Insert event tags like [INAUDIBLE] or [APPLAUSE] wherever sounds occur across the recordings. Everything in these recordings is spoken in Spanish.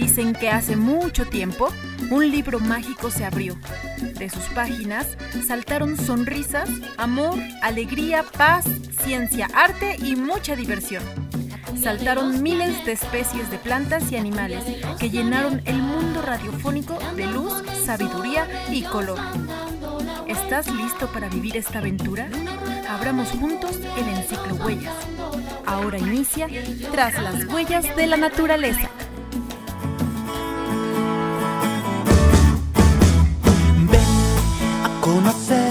dicen que hace mucho tiempo un libro mágico se abrió. De sus páginas saltaron sonrisas, amor, alegría, paz, ciencia, arte y mucha diversión. Saltaron miles de especies de plantas y animales que llenaron el mundo radiofónico de luz, sabiduría y color. ¿Estás listo para vivir esta aventura? Abramos juntos el Enciclo Huellas. Ahora inicia Tras las Huellas de la Naturaleza. I said.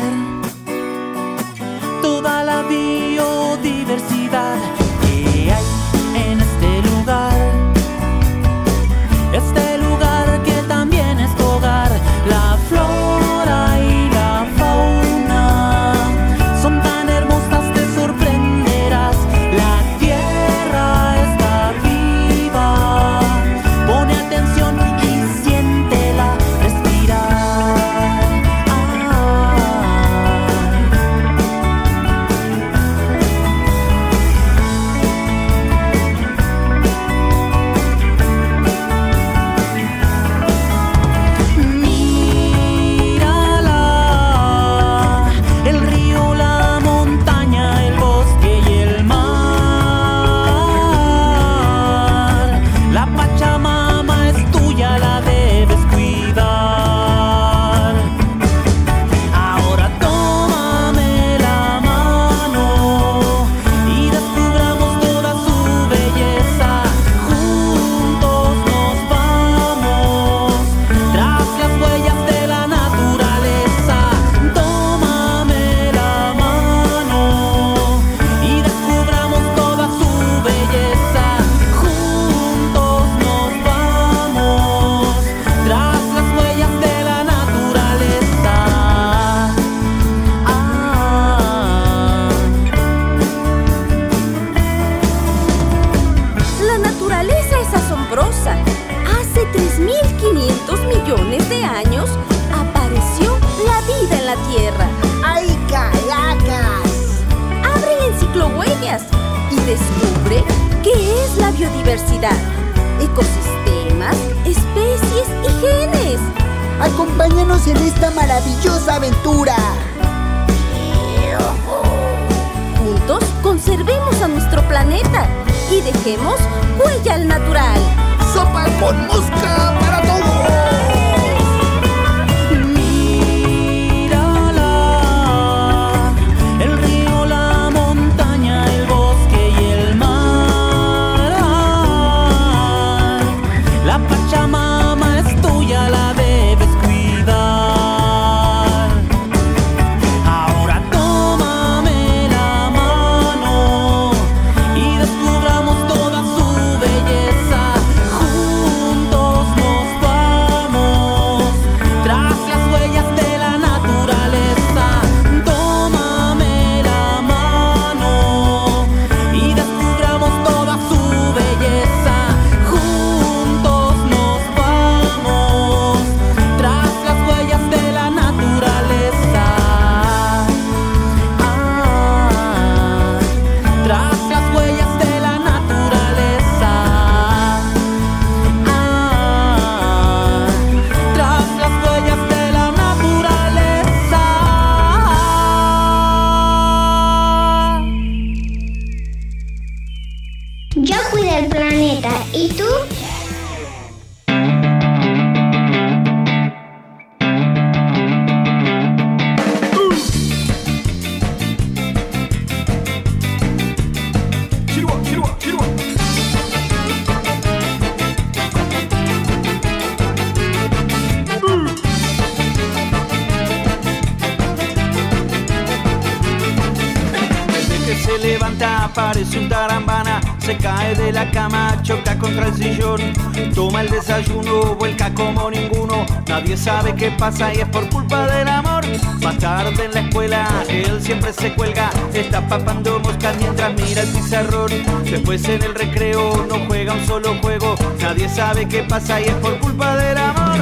sabe qué pasa y es por culpa del amor.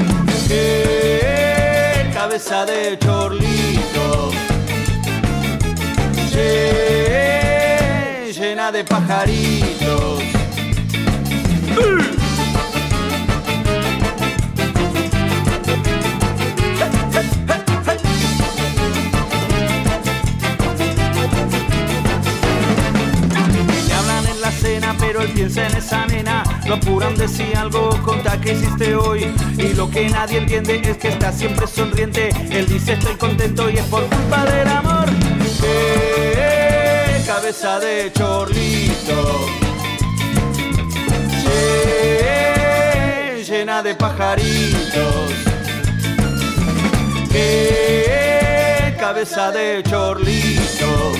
Eh, cabeza de chorli que hiciste hoy. Y lo que nadie entiende es que está siempre sonriente. Él dice estoy contento y es por culpa del amor. Eh, cabeza de chorlito. Eh, llena de pajaritos. Eh, cabeza de chorlito.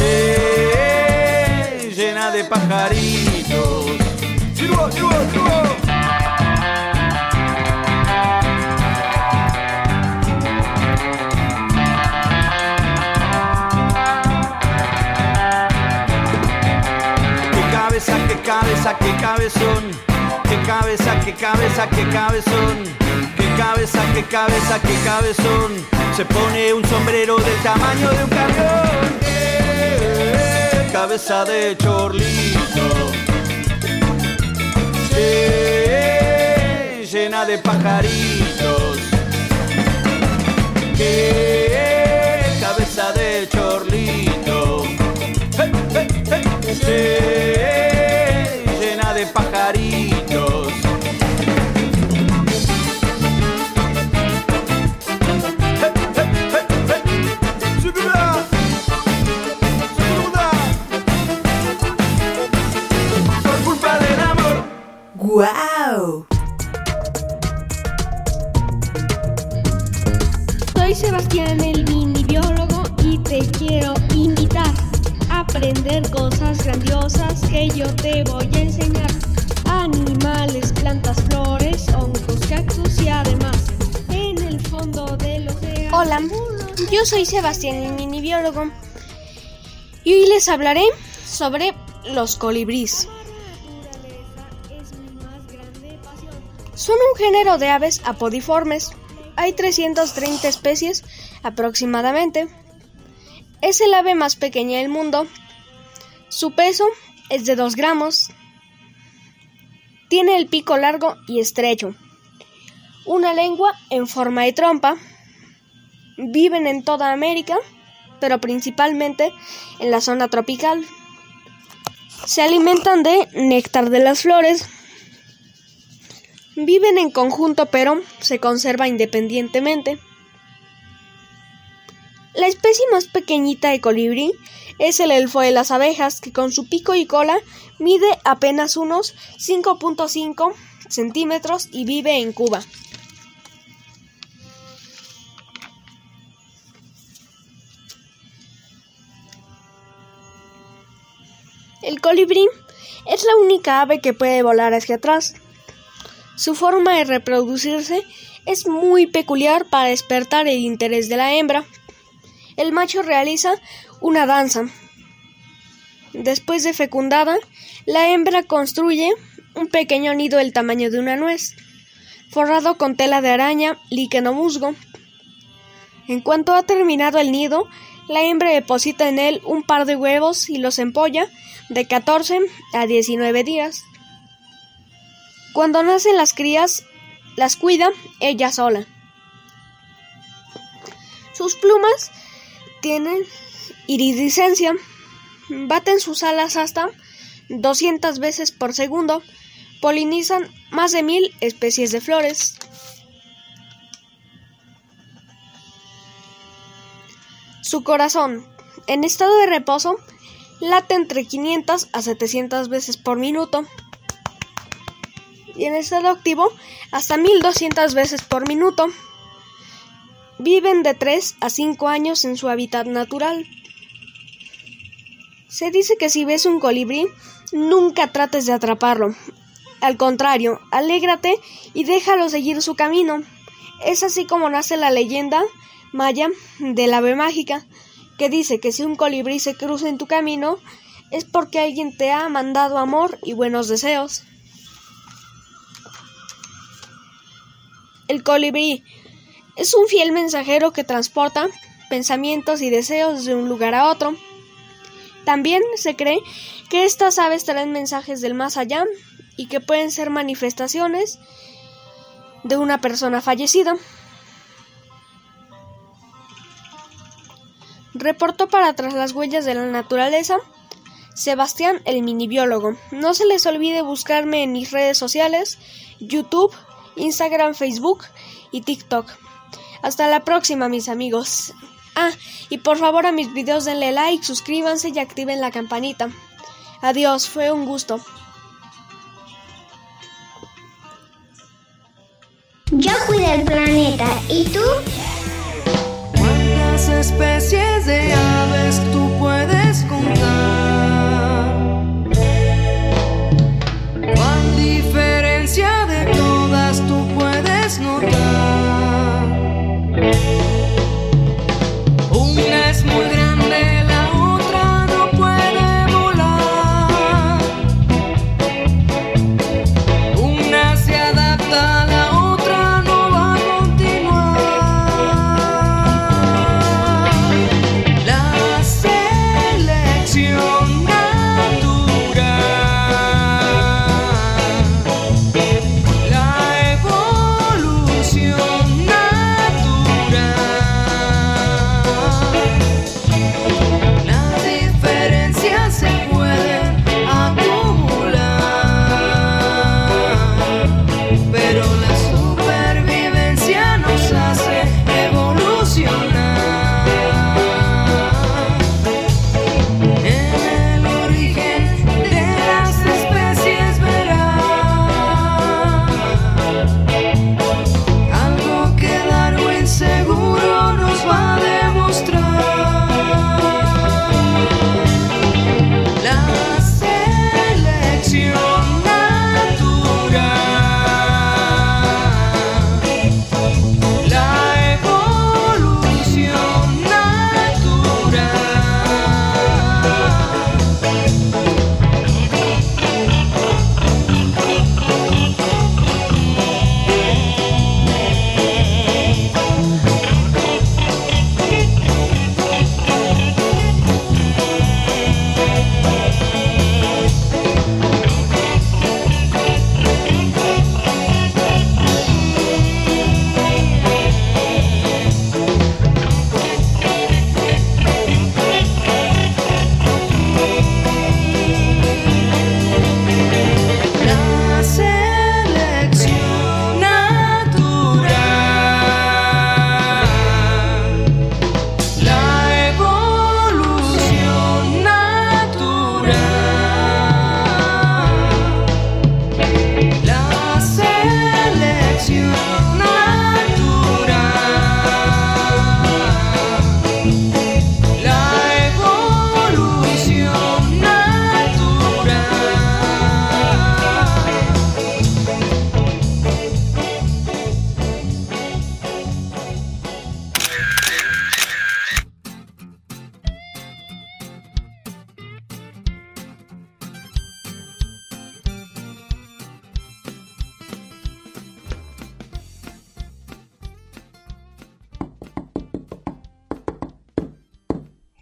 Eh, llena de pajaritos. Cabeza, qué cabezón, qué cabeza, qué cabeza, qué cabezón, qué cabeza, qué cabeza, qué cabezón, se pone un sombrero del tamaño de un camión, cabeza de chorlito, Eh, llena de pajaritos, qué cabeza de chorlito. Llena de pajaritos. ¡Guau! Soy Sebastián el mini biólogo y te quiero invitar a aprender cosas grandiosas que yo te voy a enseñar. Animales, plantas, flores, hongos, cactus y además en el fondo del océano. Hola, yo soy Sebastián el mini biólogo y hoy les hablaré sobre los colibríes. Son un género de aves apodiformes. Hay 330 especies aproximadamente. Es el ave más pequeña del mundo. Su peso es de 2 gramos. Tiene el pico largo y estrecho. Una lengua en forma de trompa. Viven en toda América, pero principalmente en la zona tropical. Se alimentan de néctar de las flores. Viven en conjunto, pero se conserva independientemente. La especie más pequeñita de colibrí es el elfo de las abejas, que con su pico y cola mide apenas unos 5.5 centímetros y vive en Cuba. El colibrí es la única ave que puede volar hacia atrás. Su forma de reproducirse es muy peculiar para despertar el interés de la hembra. El macho realiza una danza. Después de fecundada, la hembra construye un pequeño nido del tamaño de una nuez, forrado con tela de araña, líquen o musgo. En cuanto ha terminado el nido, la hembra deposita en él un par de huevos y los empolla de 14 a 19 días. Cuando nacen las crías, las cuida ella sola. Sus plumas tienen iridiscencia, baten sus alas hasta 200 veces por segundo, polinizan más de mil especies de flores. Su corazón, en estado de reposo, late entre 500 a 700 veces por minuto y en estado activo hasta 1200 veces por minuto. Viven de 3 a 5 años en su hábitat natural. Se dice que si ves un colibrí, nunca trates de atraparlo. Al contrario, alégrate y déjalo seguir su camino. Es así como nace la leyenda maya del ave mágica, que dice que si un colibrí se cruza en tu camino, es porque alguien te ha mandado amor y buenos deseos. El colibrí es un fiel mensajero que transporta pensamientos y deseos de un lugar a otro. También se cree que estas aves traen mensajes del más allá y que pueden ser manifestaciones de una persona fallecida. Reportó para Tras las huellas de la naturaleza Sebastián el mini biólogo. No se les olvide buscarme en mis redes sociales, YouTube, Instagram, Facebook y TikTok. Hasta la próxima, mis amigos. Ah, y por favor a mis videos denle like, suscríbanse y activen la campanita. Adiós, fue un gusto. Yo cuido el planeta. ¿Y tú? ¿Cuántas especies de aves tú puedes contar?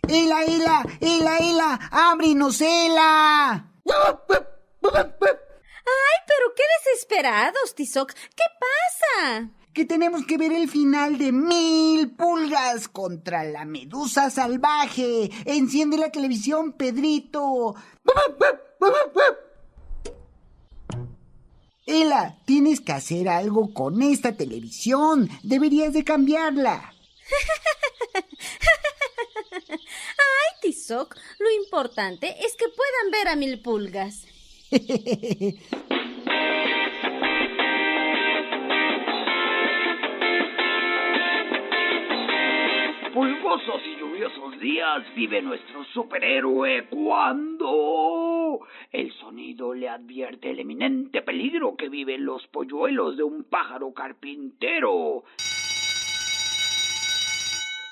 ¡Hila, hila, hila, hila! ¡Ábrinos, hila! ¡Ay, pero qué desesperados, Tizoc! ¿Qué pasa? Que tenemos que ver el final de Mil Pulgas contra la Medusa Salvaje. Enciende la televisión, Pedrito. Hila, tienes que hacer algo con esta televisión. Deberías de cambiarla. [LAUGHS] Ay, Tizoc, lo importante es que puedan ver a mil pulgas. Pulgosos y lluviosos días vive nuestro superhéroe cuando el sonido le advierte el eminente peligro que viven los polluelos de un pájaro carpintero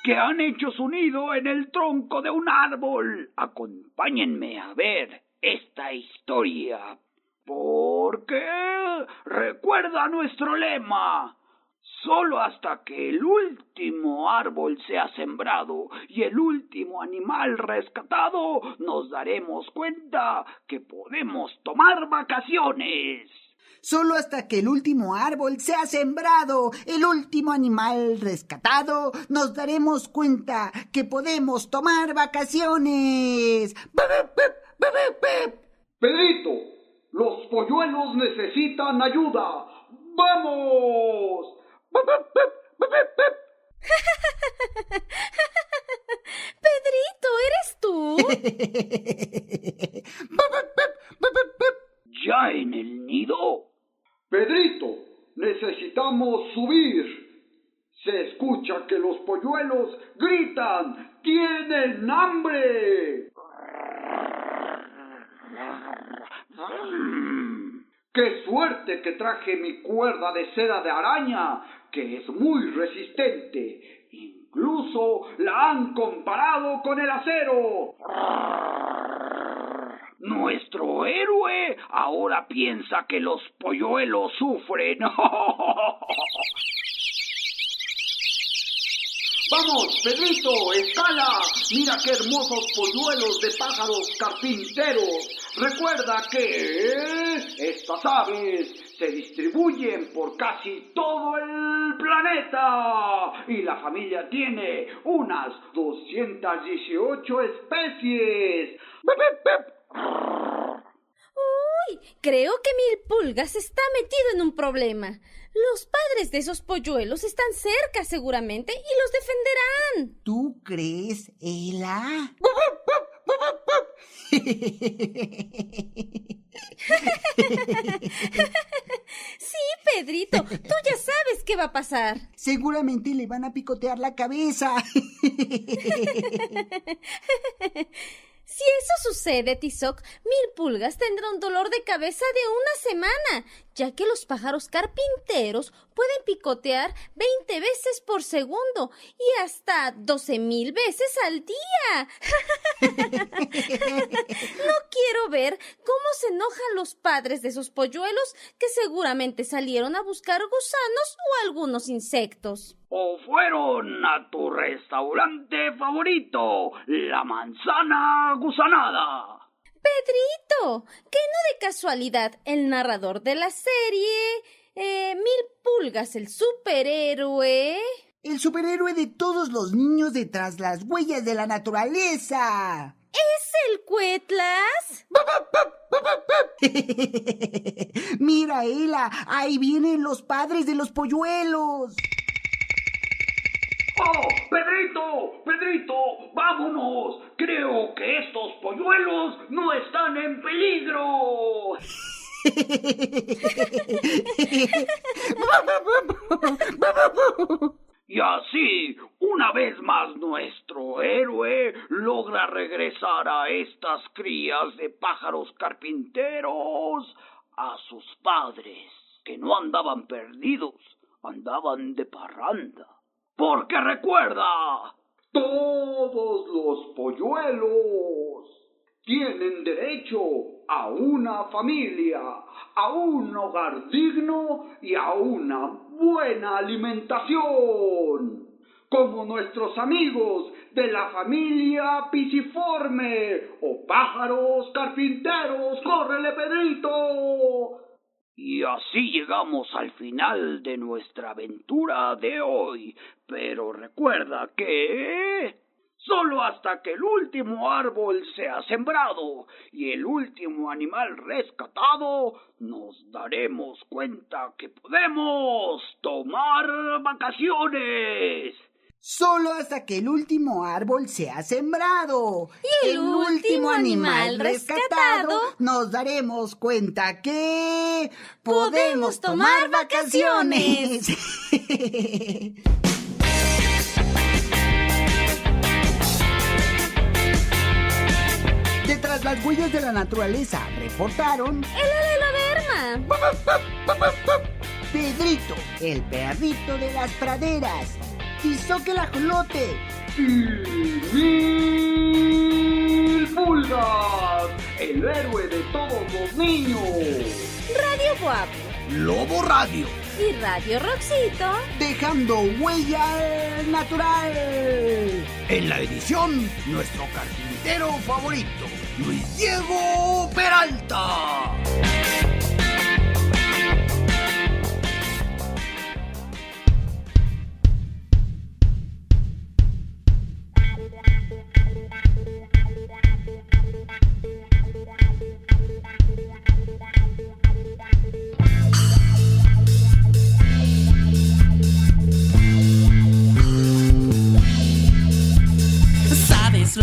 que han hecho su nido en el tronco de un árbol. Acompáñenme a ver esta historia. Porque recuerda nuestro lema. Solo hasta que el último árbol sea sembrado y el último animal rescatado, nos daremos cuenta que podemos tomar vacaciones. Solo hasta que el último árbol sea sembrado, el último animal rescatado, nos daremos cuenta que podemos tomar vacaciones. Pedrito, los polluelos necesitan ayuda. ¡Vamos! [LAUGHS] Pedrito, ¿eres tú? [LAUGHS] ¿Ya en el nido? Pedrito, necesitamos subir. Se escucha que los polluelos gritan, ¡tienen hambre! ¡Qué suerte que traje mi cuerda de seda de araña, que es muy resistente! Incluso la han comparado con el acero. Nuestro héroe ahora piensa que los polluelos sufren. [LAUGHS] Vamos, Pedrito, escala. Mira qué hermosos polluelos de pájaros carpinteros. Recuerda que estas aves se distribuyen por casi todo el planeta y la familia tiene unas 218 especies. Uy, creo que Mil Pulgas está metido en un problema. Los padres de esos polluelos están cerca seguramente y los defenderán. ¿Tú crees, Ela? sí, Pedrito, tú ya sabes qué va a pasar. Seguramente le van a picotear la cabeza. [LAUGHS] Si eso sucede, Tizoc, Mil Pulgas tendrá un dolor de cabeza de una semana, ya que los pájaros carpinteros pueden picotear 20 veces por segundo y hasta 12 mil veces al día. [LAUGHS] no quiero ver cómo se enojan los padres de esos polluelos que seguramente salieron a buscar gusanos o algunos insectos. O fueron a tu restaurante favorito, la manzana gusanada. Pedrito, que no de casualidad el narrador de la serie, eh, Mil Pulgas, el superhéroe. El superhéroe de todos los niños detrás las huellas de la naturaleza. ¿Es el Cuetlas? [LAUGHS] Mira, Ela, ahí vienen los padres de los polluelos. ¡Oh, Pedrito! ¡Pedrito! ¡Vámonos! Creo que estos polluelos no están en peligro. [LAUGHS] Y así, una vez más nuestro héroe logra regresar a estas crías de pájaros carpinteros a sus padres, que no andaban perdidos, andaban de parranda. Porque recuerda, todos los polluelos tienen derecho a una familia, a un hogar digno y a una buena alimentación. Como nuestros amigos de la familia Pisiforme o pájaros carpinteros, córrele Pedrito. Y así llegamos al final de nuestra aventura de hoy. Pero recuerda que... Solo hasta que el último árbol sea sembrado y el último animal rescatado, nos daremos cuenta que podemos tomar vacaciones. Solo hasta que el último árbol sea sembrado y el, último animal rescatado, nos daremos cuenta que podemos tomar vacaciones. [LAUGHS] Detrás las huellas de la naturaleza reportaron el Verma, Pedrito, el perrito de las praderas, Tizoque el ajolote y Mil Pulgas, el héroe de todos los niños. Radio Guap, Lobo Radio. Y Radio Roxito, dejando huella natural. En la edición, nuestro carpintero favorito, Luis Diego Peralta.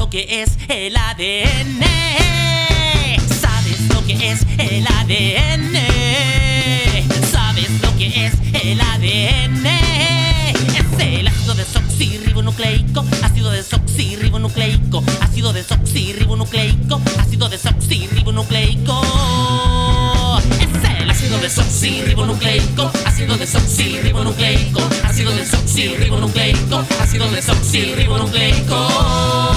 Que es el ADN? ¿Sabes lo que es el ADN? ¿Sabes lo que es el ADN? Es el ácido desoxirribonucleico, ácido desoxirribonucleico, ácido desoxirribonucleico, ácido desoxirribonucleico. Es el ácido desoxirribonucleico, ácido desoxirribonucleico, ácido desoxirribonucleico, ácido desoxirribonucleico.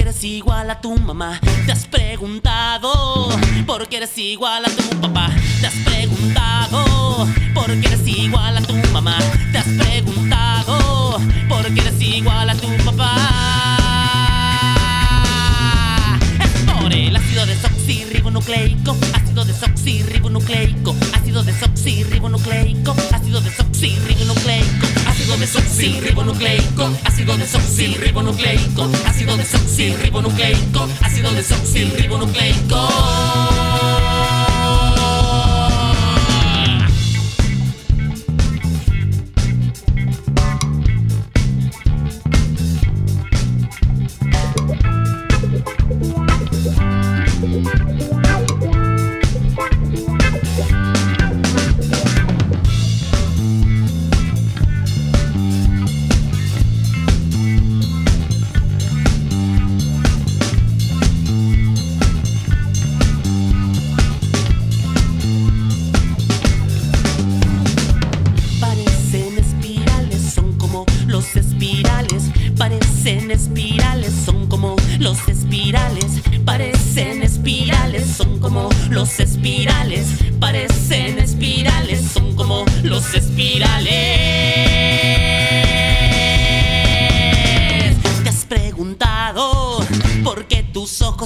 Por qué eres igual a tu mamá? ¿Te has preguntado por qué eres igual a tu papá? ¿Te has preguntado por qué eres igual a tu mamá? ¿Te has preguntado por qué eres igual a tu papá? Es por el ácido desoxirribonucleico, ácido desoxirribonucleico, ácido desoxirribonucleico, ácido desoxirribonucleico, ácido desoxirribonucleico, ácido desoxirribonucleico, ácido desoxirribonucleico, ácido desoxirribonucleico.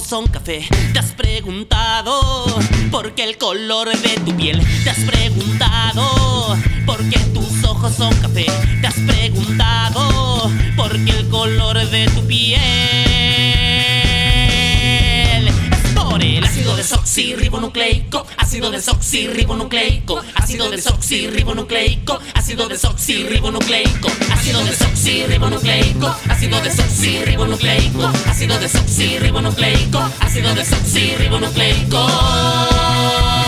Son café? ¿Te has preguntado por qué el color de tu piel? ¿Te has preguntado por qué tus ojos son café? Ácido desoxirribonucleico, ácido desoxirribonucleico, ácido desoxirribonucleico, ácido desoxirribonucleico, ácido desoxirribonucleico, ácido desoxirribonucleico, ácido desoxirribonucleico.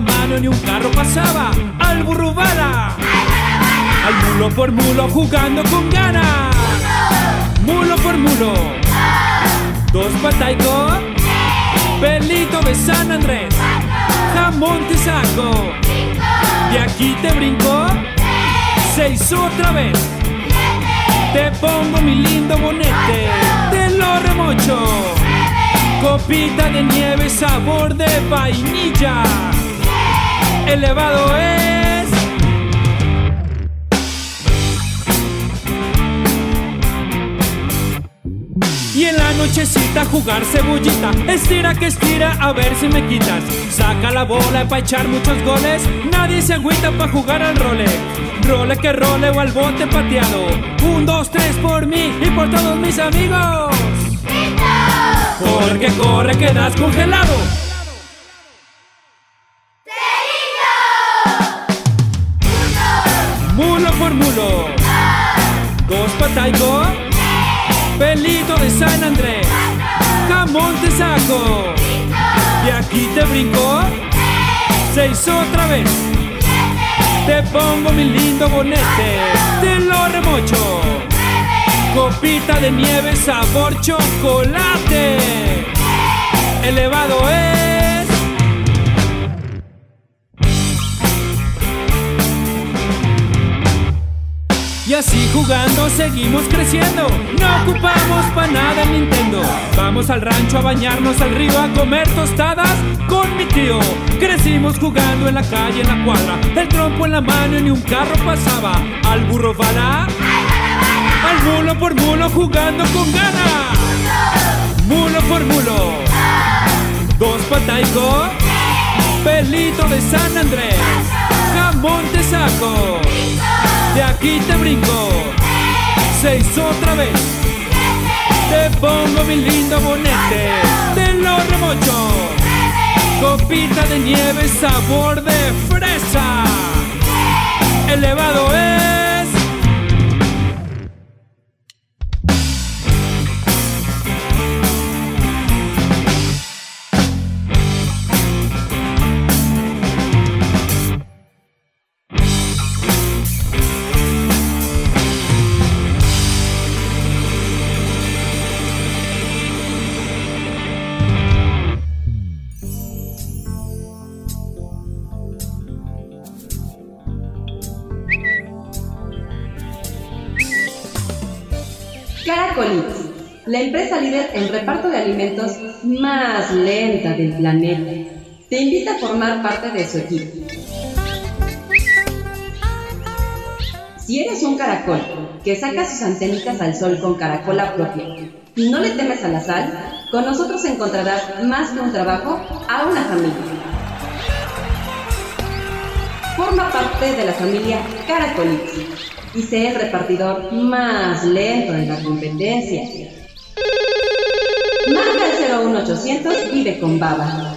Mano, ni un carro pasaba. Al burro bala, al mulo por mulo, jugando con ganas. Mulo por mulo, dos pataico, pelito de San Andrés, jamón te saco, de aquí te brinco, seis otra vez. Te pongo mi lindo bonete, te lo remocho. Copita de nieve, sabor de vainilla. Elevado es. Y en la nochecita jugar cebollita. Estira que estira, a ver si me quitas. Saca la bola pa' echar muchos goles. Nadie se agüita pa' jugar al role. Role que role o al bote pateado. Un, dos, tres por mí y por todos mis amigos. Porque corre, quedas congelado. San Andrés. Jamón te saco. Y aquí te brinco. Seis otra vez. Te pongo mi lindo bonete. Te lo remocho. Copita de nieve sabor chocolate. Elevado es. Y así jugando seguimos creciendo. No ocupamos pa' nada el Nintendo. Vamos al rancho a bañarnos al río a comer tostadas con mi tío. Crecimos jugando en la calle, en la cuadra. El trompo en la mano y ni un carro pasaba. Al burro bala. Al mulo por mulo jugando con ganas. Mulo por mulo. Dos pataico. Pelito de San Andrés, jamón te saco, de aquí te brinco, seis otra vez, te pongo mi lindo bonete, te lo remocho, copita de nieve sabor de fresa, elevado es... empresa líder en reparto de alimentos más lenta del planeta, te invita a formar parte de su equipo. Si eres un caracol que saca sus antenitas al sol con caracola propia y no le temes a la sal, con nosotros encontrarás más que un trabajo a una familia. Forma parte de la familia Caracolix y sé el repartidor más lento en la competencia. Marca el 01800 y ve con baba.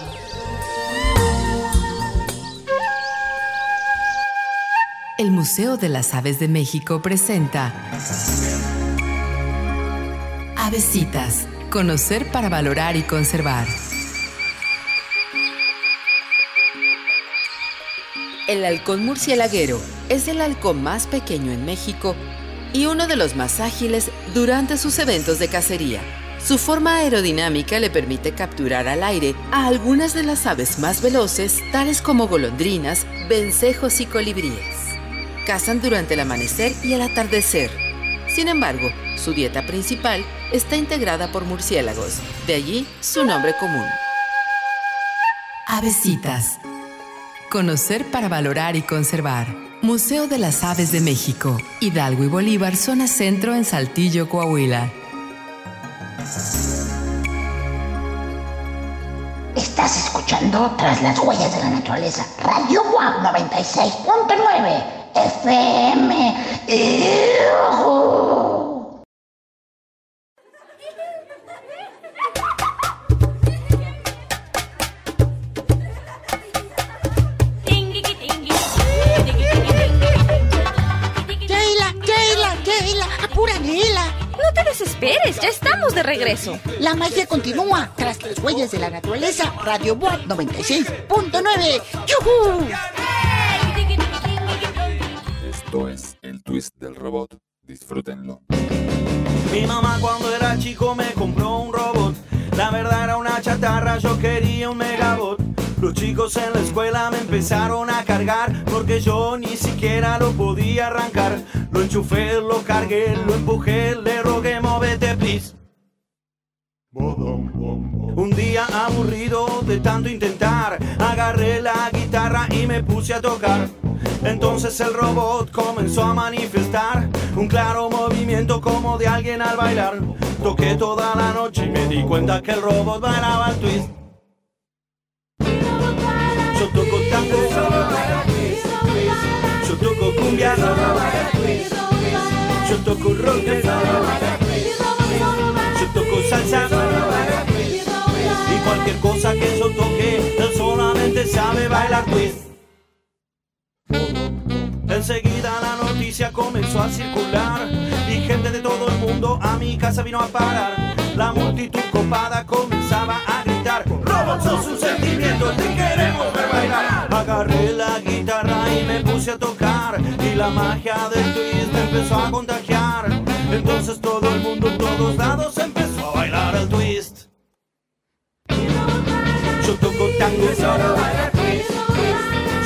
El Museo de las Aves de México presenta Avesitas, conocer para valorar y conservar. El halcón murciélaguero es el halcón más pequeño en México y uno de los más ágiles durante sus eventos de cacería. Su forma aerodinámica le permite capturar al aire a algunas de las aves más veloces, tales como golondrinas, vencejos y colibríes. Cazan durante el amanecer y el atardecer. Sin embargo, su dieta principal está integrada por murciélagos, de allí su nombre común. Avesitas. Conocer para valorar y conservar. Museo de las Aves de México, Hidalgo y Bolívar, zona centro en Saltillo, Coahuila. Estás escuchando Tras las huellas de la naturaleza, Radio WAP 96.9 FM. Regreso. La magia continúa tras las huellas de la naturaleza. Radio WAP 96.9. ¡Yujú! Esto es el twist del robot. Disfrútenlo. Mi mamá cuando era chico me compró un robot. La verdad era una chatarra, yo quería un megabot. Los chicos en la escuela me empezaron a cargar porque yo ni siquiera lo podía arrancar. Lo enchufé, lo cargué, lo empujé, le rogué, móvete, please. Un día aburrido de tanto intentar, agarré la guitarra y me puse a tocar. Entonces el robot comenzó a manifestar un claro movimiento como de alguien al bailar. Toqué toda la noche y me di cuenta que el robot bailaba el twist. Yo toco tango, yo toco cumbia, yo toco rock, toco salsa y cualquier cosa que yo toque, él solamente sabe bailar twist. Enseguida la noticia comenzó a circular y gente de todo el mundo a mi casa vino a parar. La multitud copada comenzaba a gritar: Robot, sos un sentimiento, te queremos ver bailar. Agarré la guitarra y me puse a tocar y la magia del twist me empezó a contagiar. Entonces todo el mundo todos lados empezó a bailar el twist. Yo toco tango,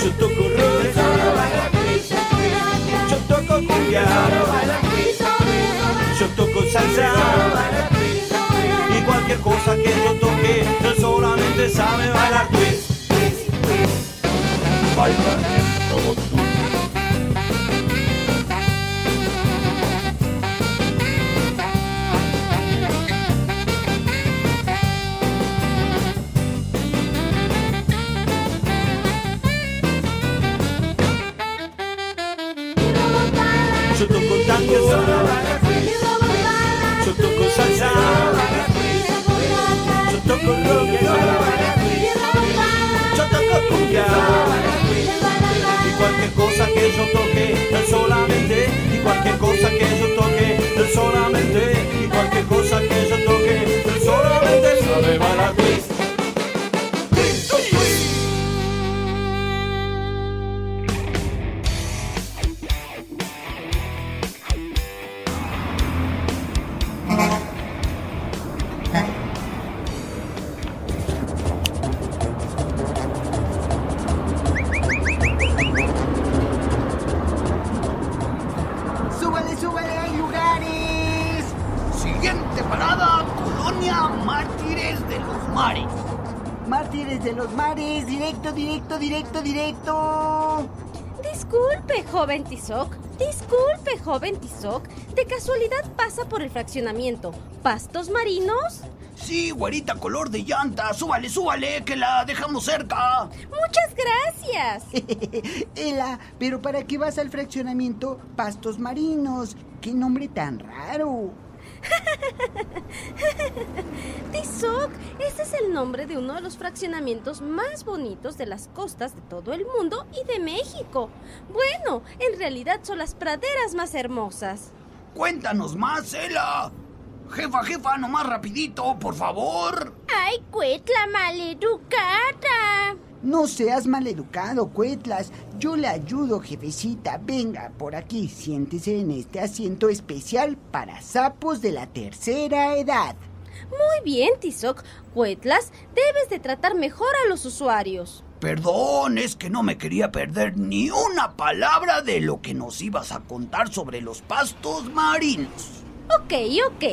yo toco rock, yo toco cumbia, yo toco salsa y cualquier cosa que yo toque, él solamente sabe bailar twist. Baila con lo que Tizoc. Disculpe, joven Tizoc. ¿De casualidad pasa por el fraccionamiento Pastos Marinos? Sí, güerita color de llanta. Súbale, súbale, que la dejamos cerca. Muchas gracias. [LAUGHS] Ela, pero ¿para qué vas al fraccionamiento Pastos Marinos? ¿Qué nombre tan raro? [LAUGHS] Tizoc, ese es el nombre de uno de los fraccionamientos más bonitos de las costas de todo el mundo y de México. Bueno, en realidad son las praderas más hermosas. Cuéntanos más, Ela. Jefa, jefa, nomás rapidito, por favor. ¡Ay, Cuetla maleducada! No seas maleducado, Cuetlas. Yo le ayudo, jefecita. Venga, por aquí, siéntese en este asiento especial para sapos de la tercera edad. Muy bien, Tizoc. Cuetlas, debes de tratar mejor a los usuarios. Perdón, es que no me quería perder ni una palabra de lo que nos ibas a contar sobre los pastos marinos. Ok, ok.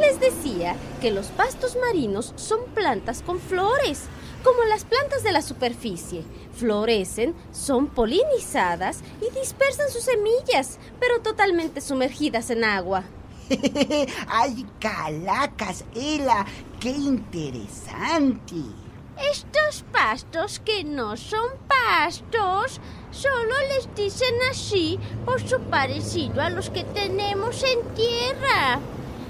Les decía que los pastos marinos son plantas con flores, como las plantas de la superficie. Florecen, son polinizadas y dispersan sus semillas, pero totalmente sumergidas en agua. [LAUGHS] ¡Ay, calacas, Ela! ¡Qué interesante! Estos pastos que no son pastos, solo les dicen así por su parecido a los que tenemos en tierra.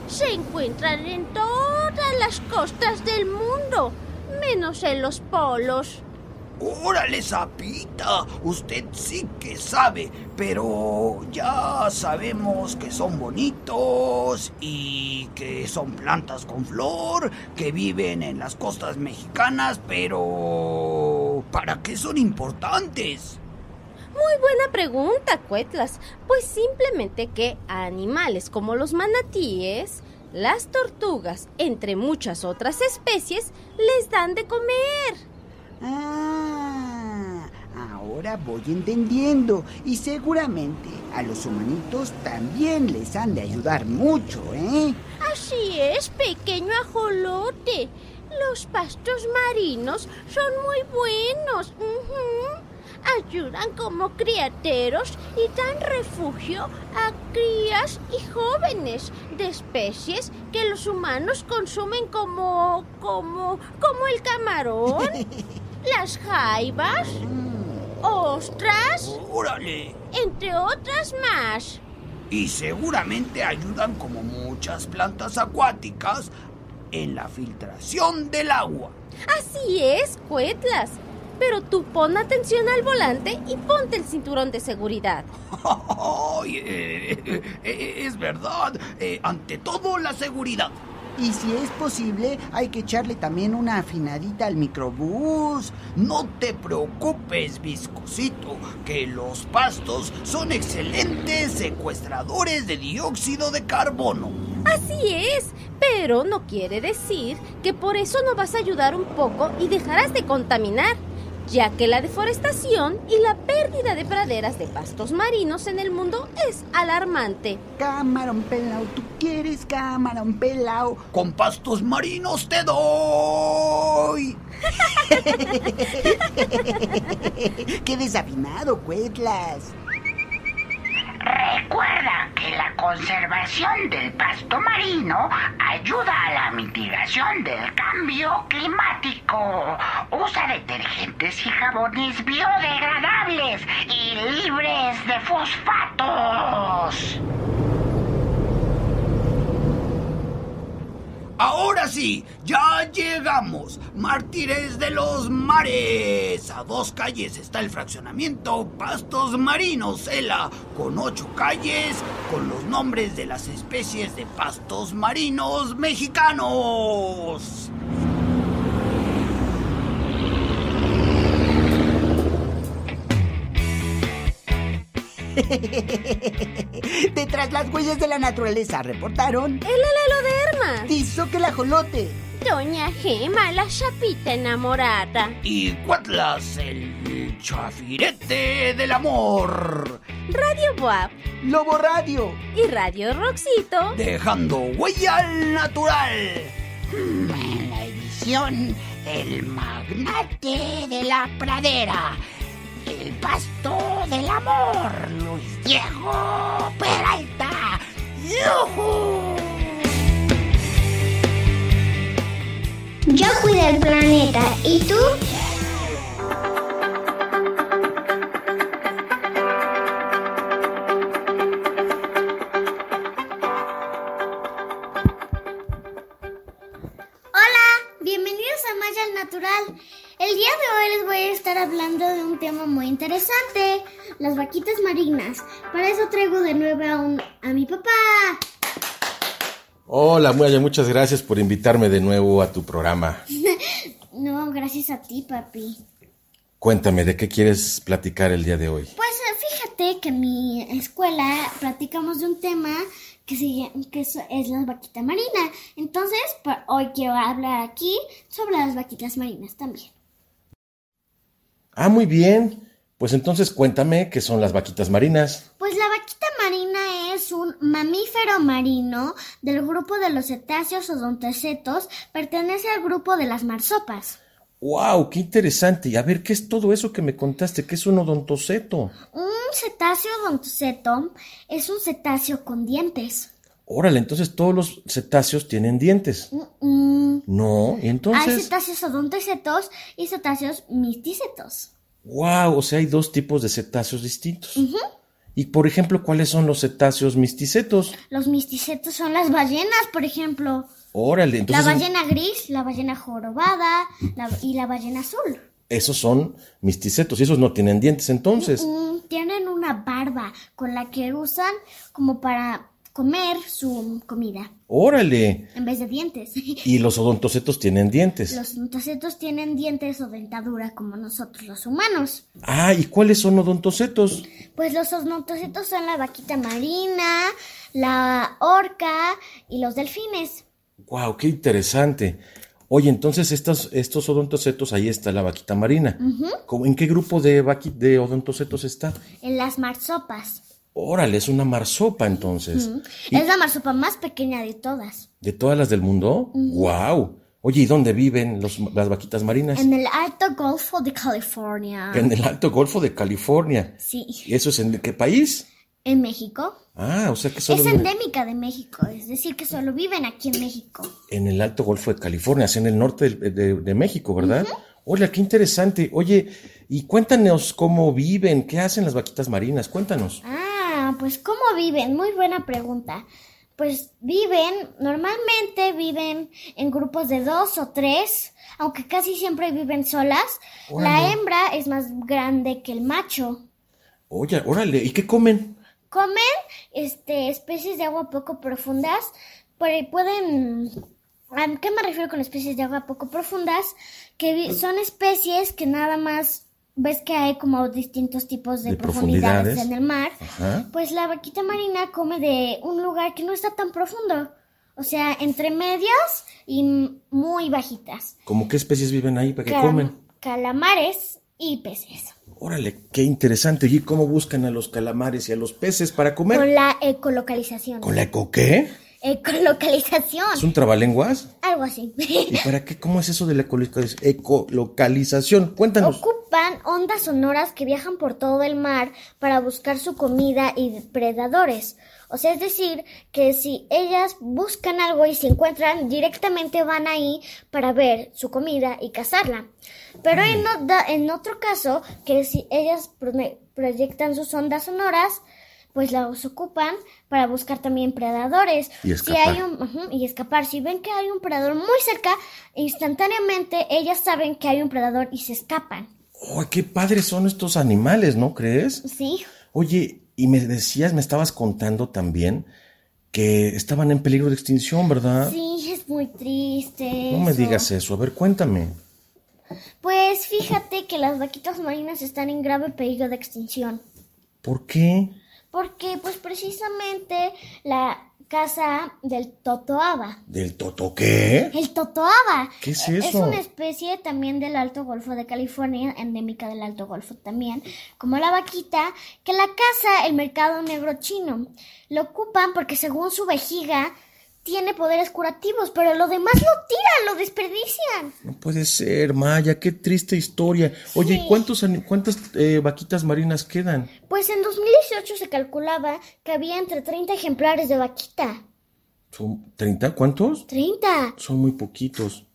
Se encuentran en todas las costas del mundo, menos en los polos. ¡Órale, sapita! Usted sí que sabe, pero ya sabemos que son bonitos y que son plantas con flor, que viven en las costas mexicanas, pero ¿para qué son importantes? Muy buena pregunta, Cuetlas. Pues simplemente que animales como los manatíes, las tortugas, entre muchas otras especies, les dan de comer. Ah, ahora voy entendiendo. Y seguramente a los humanitos también les han de ayudar mucho, ¿eh? Así es, pequeño ajolote. Los pastos marinos son muy buenos. Ayudan como criateros y dan refugio a crías y jóvenes de especies que los humanos consumen como. como. como el camarón, [LAUGHS] las jaivas, ostras, ¡Órale! entre otras más. Y seguramente ayudan como muchas plantas acuáticas en la filtración del agua. Así es, Cuetlas. Pero tú pon atención al volante y ponte el cinturón de seguridad. [LAUGHS] Ay, eh, eh, es verdad, eh, ante todo la seguridad. Y si es posible, hay que echarle también una afinadita al microbús. No te preocupes, viscosito, que los pastos son excelentes secuestradores de dióxido de carbono. Así es, pero no quiere decir que por eso no vas a ayudar un poco y dejarás de contaminar, ya que la deforestación y la pérdida de praderas de pastos marinos en el mundo es alarmante. Camarón pelao, ¿tú quieres camarón pelao? Con pastos marinos te doy. [LAUGHS] ¡Qué desafinado, Cuetlas! Recuerda que la conservación del pasto marino ayuda a la mitigación del cambio climático. Usa detergentes y jabones biodegradables y libres de fosfatos. Ahora sí, ya llegamos. Mártires de los mares. A dos calles está el fraccionamiento Pastos Marinos, Ela, con ocho calles con los nombres de las especies de pastos marinos mexicanos. [LAUGHS] Detrás las huellas de la naturaleza reportaron. ¡El alaloderma! Tizo que el ajolote. Doña Gema, la chapita enamorada. Y Cuatlas, el chafirete del amor. Radio Boab Lobo Radio. y Radio Roxito. Dejando huella al natural. En la edición el magnate de la pradera, el pastor del amor, Luis Diego Peralta. ¡Yujú! Yo cuido el planeta. ¿Y tú? Hola, bienvenidos a Maya al Natural. El día de hoy les voy a estar hablando de un tema muy interesante, las vaquitas marinas. Para eso traigo de nuevo a, un- a mi papá. Hola, Maya, muchas gracias por invitarme de nuevo a tu programa. [LAUGHS] no, gracias a ti, papi. Cuéntame, ¿de qué quieres platicar el día de hoy? Pues eh, fíjate que en mi escuela platicamos de un tema que, se, que es, la vaquita marina. Entonces, hoy quiero hablar aquí sobre las vaquitas marinas también. Ah, muy bien. Pues entonces cuéntame qué son las vaquitas marinas. Pues la vaquita marina es un mamífero marino del grupo de los cetáceos odontocetos, pertenece al grupo de las marsopas. ¡Wow! ¡Qué interesante! Y a ver, ¿qué es todo eso que me contaste? ¿Qué es un odontoceto? Un cetáceo odontoceto es un cetáceo con dientes. Órale, entonces todos los cetáceos tienen dientes. Mm, No, y Hay entonces. cetáceos odontocetos y cetáceos misticetos. ¡Wow! O sea, hay dos tipos de cetáceos distintos. Y por ejemplo, ¿cuáles son los cetáceos misticetos? Los misticetos son las ballenas, por ejemplo. Órale, entonces. la ballena gris, la ballena jorobada la- y la ballena azul. Esos son misticetos y esos no tienen dientes entonces. Mm, tienen una barba con la que usan como para comer su comida Órale. en vez de dientes. Y los odontocetos tienen dientes. Los ontocetos tienen dientes o dentadura como nosotros los humanos. Ah, ¿y cuáles son odontocetos? Pues los ontocetos son la vaquita marina, la orca y los delfines. Wow, qué interesante. Oye, entonces estos, estos odontocetos, ahí está la vaquita marina. ¿Cómo- ¿En qué grupo de, de odontocetos está? En las marsopas. Órale, es una marsopa entonces. Ujú. ¿Y Es la marsopa más pequeña de todas. ¿De todas las del mundo? Wow. Oye, ¿y dónde viven los- las vaquitas marinas? En el Alto Golfo de California. En el Alto Golfo de California. Sí. ¿Y eso es en qué país? En México. Ah, o sea que solo Es endémica de México, es decir, que solo viven aquí en México. en el Alto Golfo de California, así en el norte de, de- de México, ¿verdad? Oye, qué interesante. Oye, y cuéntanos cómo viven, qué hacen las vaquitas marinas, cuéntanos. Ah, pues ¿cómo viven? Muy buena pregunta. Pues viven, normalmente viven en grupos de dos o tres, aunque casi siempre viven solas. La hembra es más grande que el macho. Oye, órale, ¿y qué comen? Comen este, especies de agua poco profundas, pero pueden... ¿A qué me refiero con especies de agua poco profundas? Que son especies que nada más ves que hay como distintos tipos de, De profundidades, profundidades. en el mar. Ajá. Pues la vaquita marina come de un lugar que no está tan profundo. O sea, entre medias y muy bajitas. ¿Cómo qué especies viven ahí para qué Calam- comen? Calamares y peces. Órale, qué interesante. ¿Y cómo buscan a los calamares y a los peces para comer? Con la ecolocalización. ¿Con la eco qué? Ecolocalización. ¿Es un trabalenguas? Algo así. ¿Y para qué? ¿Cómo es eso de la ecoloca- ecolocalización? Cuéntanos. Ocupan ondas sonoras que viajan por todo el mar para buscar su comida y depredadores. O sea, es decir, que si ellas buscan algo y se encuentran, directamente van ahí para ver su comida y cazarla. Pero en, en otro caso, que si ellas proyectan sus ondas sonoras, pues las ocupan para buscar también predadores. Y Si escapar. hay un, ujú, y escapar. Si ven que hay un predador muy cerca, instantáneamente ellas saben que hay un predador y se escapan. ¡Oh, qué padres son estos animales, ¿no crees? Sí. Oye, y me decías, me estabas contando también que estaban en peligro de extinción, ¿verdad? Sí, es muy triste. No me digas eso. A ver, cuéntame. Pues fíjate que las vaquitas marinas están en grave peligro de extinción. ¿Por qué? Porque, pues precisamente la casa del totoaba. ¿Del toto qué? El totoaba. ¿Qué es Es eso? una especie también del Alto Golfo de California, endémica del Alto Golfo también, como la vaquita, que la caza el mercado negro chino. Lo ocupan porque según su vejiga tiene poderes curativos, pero lo demás lo tiran, lo desperdician. No puede ser, Maya, qué triste historia. Oye, Sí. ¿cuántos, ¿cuántas eh, vaquitas marinas quedan? Pues en 2018 se calculaba que había entre 30 ejemplares de vaquita. ¿Son 30? ¿Cuántos? 30. Son muy poquitos.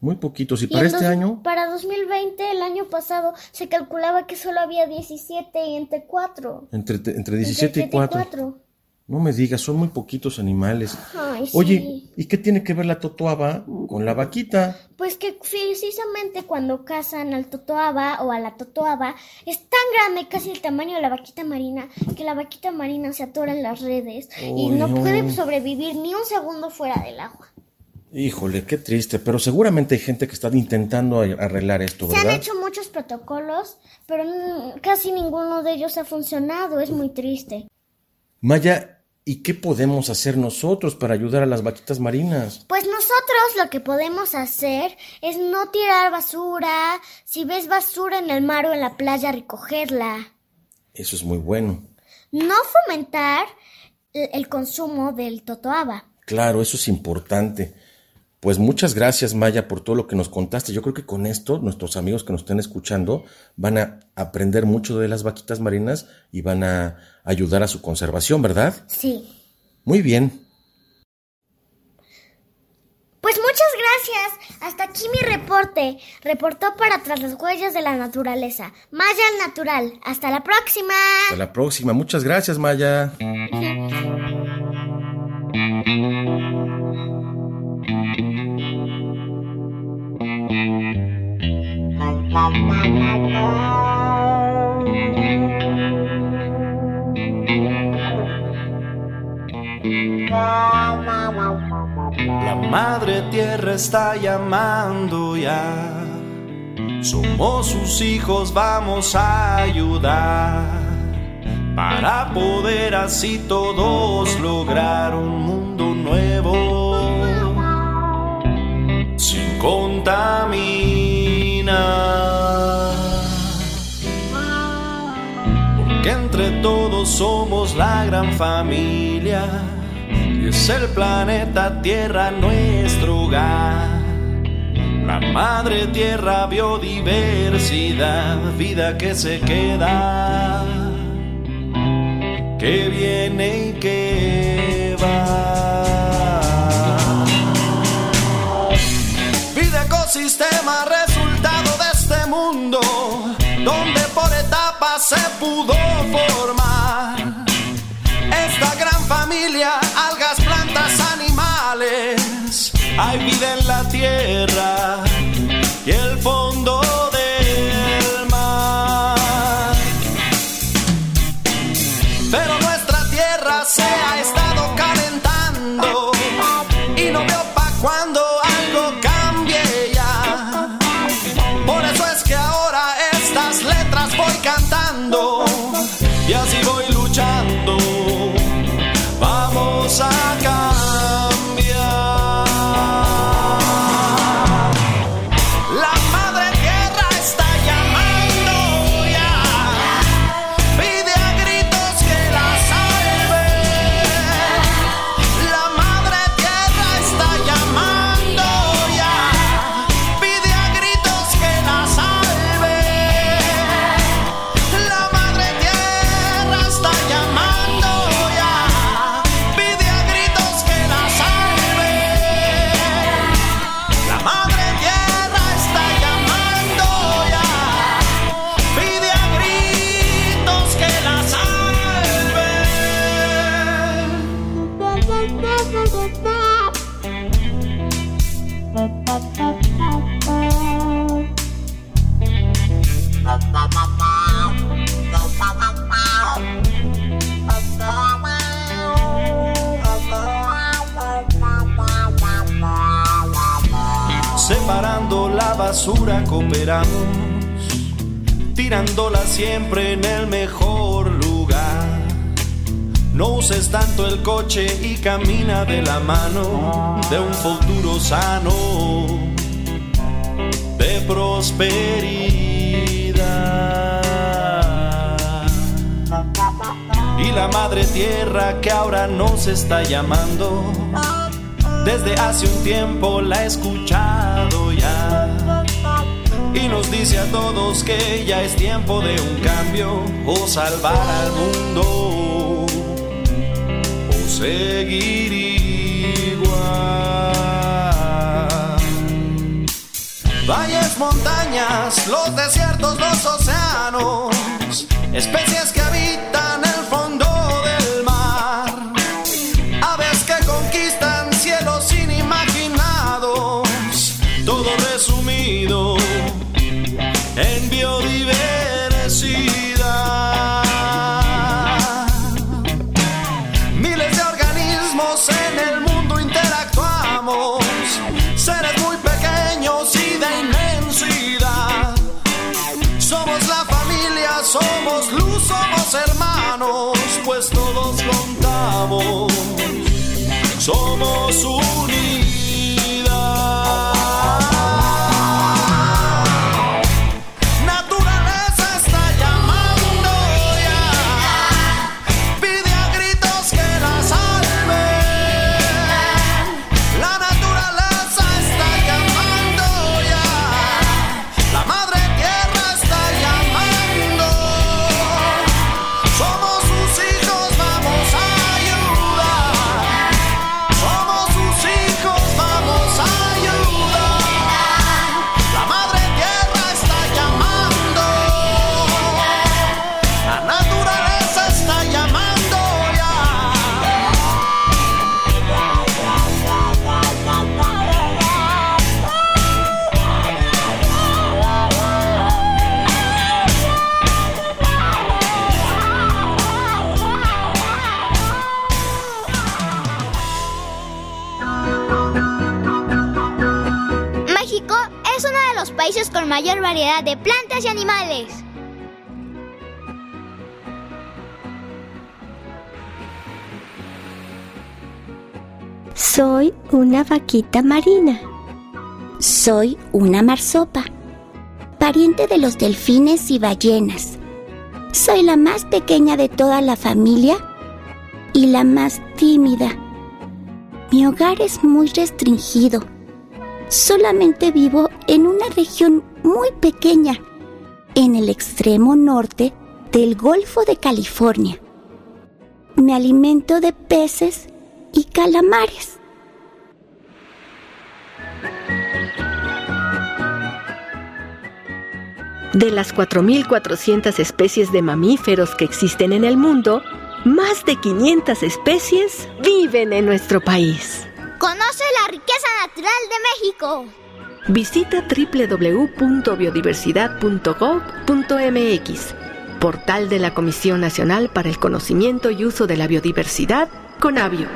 Muy poquitos. ¿Y Y para este año? Para 2020, el año pasado, se calculaba que solo había 17 y entre 4. Entre, entre 17 y 4. No me digas, son muy poquitos animales. Ay, sí. Oye, ¿y qué tiene que ver la totoaba con la vaquita? Pues que precisamente cuando cazan al totoaba o a la totoaba, es tan grande, casi el tamaño de la vaquita marina, que la vaquita marina se atora en las redes y no no. puede sobrevivir ni un segundo fuera del agua. Híjole, qué triste, pero seguramente hay gente que está intentando arreglar esto, Se han ¿verdad? hecho muchos protocolos, pero casi ninguno de ellos ha funcionado. Es muy triste. Maya, ¿y qué podemos hacer nosotros para ayudar a las vaquitas marinas? Pues nosotros lo que podemos hacer es no tirar basura. Si ves basura en el mar o en la playa, recogerla. Eso es muy bueno. No fomentar el consumo del totoaba. Claro, eso es importante. Pues muchas gracias, Maya, por todo lo que nos contaste. Yo creo que con esto nuestros amigos que nos estén escuchando van a aprender mucho de las vaquitas marinas y van a ayudar a su conservación, ¿verdad? Sí. Muy bien. Pues muchas gracias. Hasta aquí mi reporte. Reportó para Tras las Huellas de la Naturaleza. Maya al Natural. Hasta la próxima. Hasta la próxima. Muchas gracias, Maya. La madre tierra está llamando ya. Somos sus hijos, vamos a ayudar. Para poder así todos lograr un mundo nuevo. Sin contaminar. Porque entre todos somos la gran familia. Y es el planeta Tierra nuestro hogar. La madre tierra, biodiversidad, vida que se queda, que viene y que va. Vida ecosistema, mundo, donde por etapas se pudo formar esta gran familia, algas, plantas, animales. Hay vida en la tierra y el fondo tirándola siempre en el mejor lugar. No uses tanto el coche y camina de la mano de un futuro sano, de prosperidad. Y la madre tierra que ahora nos está llamando, Desde hace un tiempo la he escuchado. Y nos dice a todos que ya es tiempo de un cambio o salvar al mundo o seguir igual. Valles, montañas, los desiertos, los océanos, especies que habitan somos luz, somos hermanos, pues todos contamos. Somos unidad. De plantas y animales. Soy una vaquita marina. Soy una marsopa, pariente de los delfines y ballenas. Soy la más pequeña de toda la familia y la más tímida. Mi hogar es muy restringido. Solamente vivo en una región muy pequeña, en el extremo norte del Golfo de California. Me alimento de peces y calamares. De las 4.400 especies de mamíferos que existen en el mundo, más de 500 especies viven en nuestro país. Conoce la riqueza natural de México. Visita www.biodiversidad.gov.mx, portal de la Comisión Nacional para el Conocimiento y Uso de la Biodiversidad, CONABIO.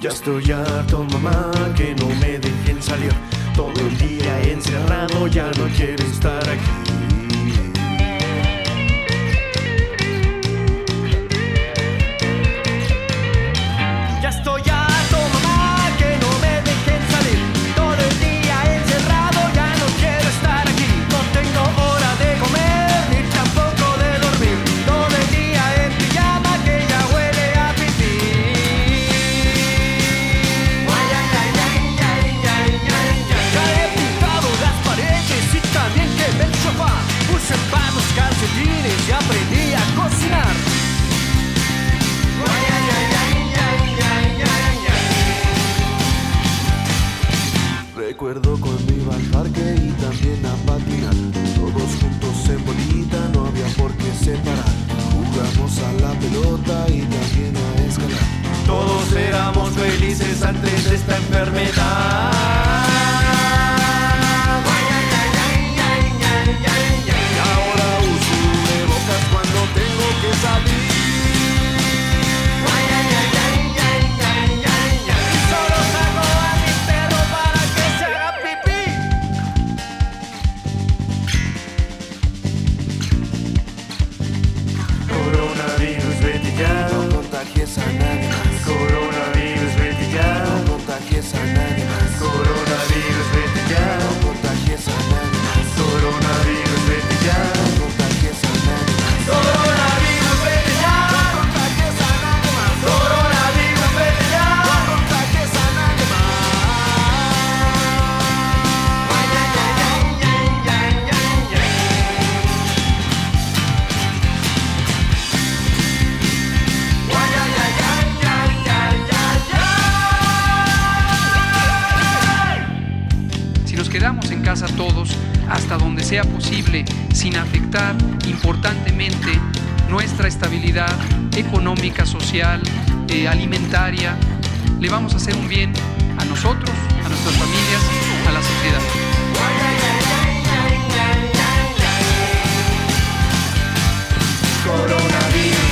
Ya estoy harto, mamá, que no me dejen salir. Todo el día encerrado, ya no quiero estar aquí. Social, eh, alimentaria. Le vamos a hacer un bien a nosotros, a nuestras familias, a la sociedad. Coronavirus,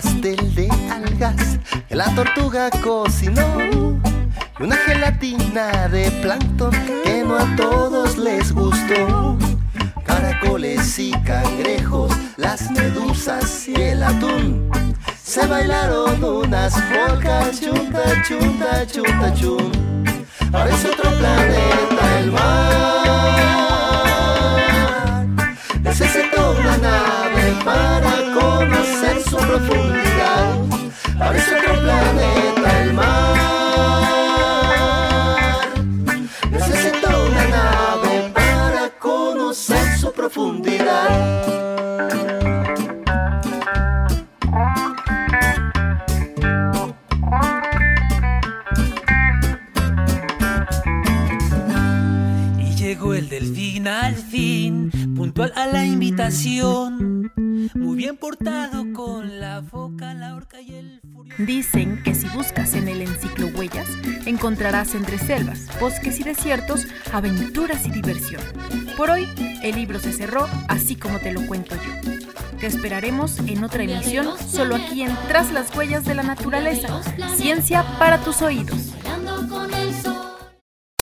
pastel de algas que la tortuga cocinó. Y una gelatina de plancton que no a todos les gustó. Caracoles y cangrejos, las medusas y el atún. Se bailaron unas polcas, chunta, chunta, chunta, chun. Ahora es otro planeta el mar. Necesito una nave para conocer profundidad. Es otro planeta el mar. Necesito una nave para conocer su profundidad. Y llegó el delfín al fin, puntual a la invitación. Dicen que si buscas en el enciclo huellas, encontrarás entre selvas, bosques y desiertos aventuras y diversión. Por hoy, el libro se cerró así como te lo cuento yo. Te esperaremos en otra emisión, solo aquí en Tras las huellas de la naturaleza. Ciencia para tus oídos.